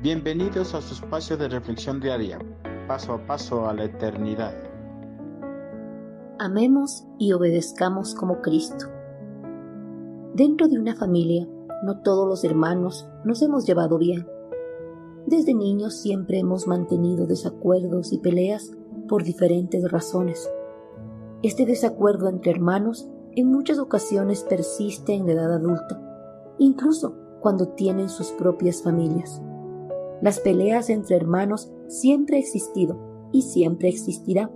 Bienvenidos a su espacio de reflexión diaria, paso a paso a la eternidad. Amemos y obedezcamos como Cristo. Dentro de una familia, no todos los hermanos nos hemos llevado bien. Desde niños siempre hemos mantenido desacuerdos y peleas por diferentes razones. Este desacuerdo entre hermanos en muchas ocasiones persiste en la edad adulta, incluso cuando tienen sus propias familias. Las peleas entre hermanos siempre ha existido y siempre existirá.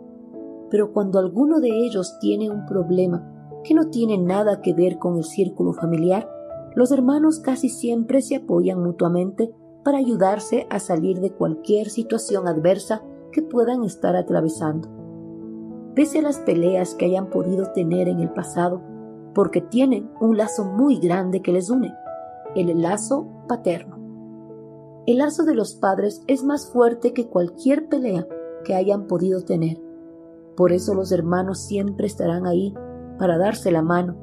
Pero cuando alguno de ellos tiene un problema que no tiene nada que ver con el círculo familiar, los hermanos casi siempre se apoyan mutuamente para ayudarse a salir de cualquier situación adversa que puedan estar atravesando. Pese a las peleas que hayan podido tener en el pasado, porque tienen un lazo muy grande que les une, el lazo paterno. El lazo de los padres es más fuerte que cualquier pelea que hayan podido tener. Por eso los hermanos siempre estarán ahí para darse la mano,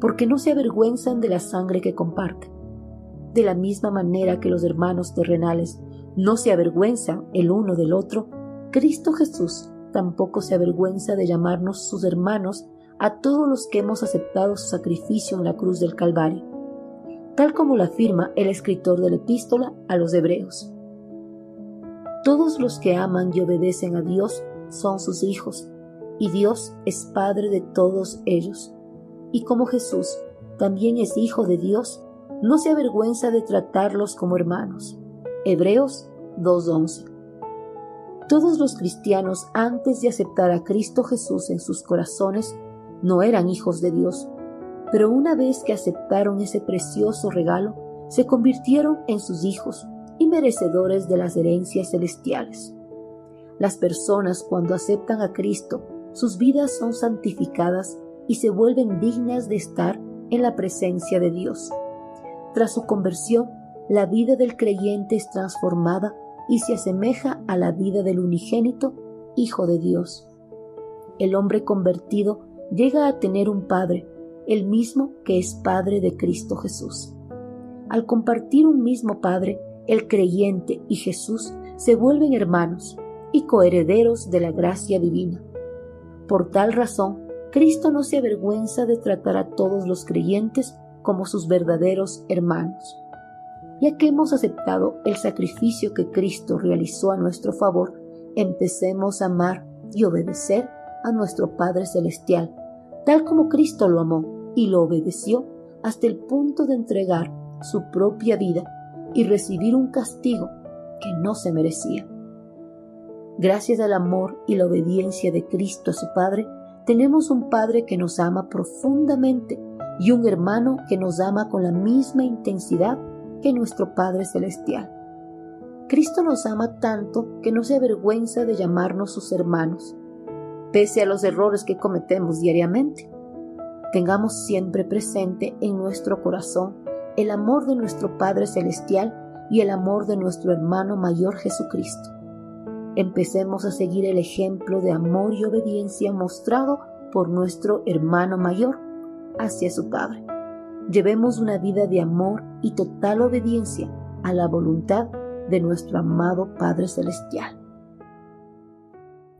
porque no se avergüenzan de la sangre que comparten. De la misma manera que los hermanos terrenales no se avergüenzan el uno del otro, Cristo Jesús tampoco se avergüenza de llamarnos sus hermanos a todos los que hemos aceptado su sacrificio en la cruz del Calvario tal como lo afirma el escritor de la epístola a los hebreos. Todos los que aman y obedecen a Dios son sus hijos, y Dios es Padre de todos ellos. Y como Jesús también es Hijo de Dios, no se avergüenza de tratarlos como hermanos. Hebreos 2.11. Todos los cristianos antes de aceptar a Cristo Jesús en sus corazones no eran hijos de Dios, pero una vez que aceptaron ese precioso regalo, se convirtieron en sus hijos y merecedores de las herencias celestiales. Las personas cuando aceptan a Cristo, sus vidas son santificadas y se vuelven dignas de estar en la presencia de Dios. Tras su conversión, la vida del creyente es transformada y se asemeja a la vida del unigénito Hijo de Dios. El hombre convertido llega a tener un Padre el mismo que es Padre de Cristo Jesús. Al compartir un mismo Padre, el creyente y Jesús se vuelven hermanos y coherederos de la gracia divina. Por tal razón, Cristo no se avergüenza de tratar a todos los creyentes como sus verdaderos hermanos. Ya que hemos aceptado el sacrificio que Cristo realizó a nuestro favor, empecemos a amar y obedecer a nuestro Padre Celestial tal como Cristo lo amó y lo obedeció hasta el punto de entregar su propia vida y recibir un castigo que no se merecía. Gracias al amor y la obediencia de Cristo a su Padre, tenemos un Padre que nos ama profundamente y un hermano que nos ama con la misma intensidad que nuestro Padre Celestial. Cristo nos ama tanto que no se avergüenza de llamarnos sus hermanos pese a los errores que cometemos diariamente. Tengamos siempre presente en nuestro corazón el amor de nuestro Padre Celestial y el amor de nuestro hermano mayor Jesucristo. Empecemos a seguir el ejemplo de amor y obediencia mostrado por nuestro hermano mayor hacia su Padre. Llevemos una vida de amor y total obediencia a la voluntad de nuestro amado Padre Celestial.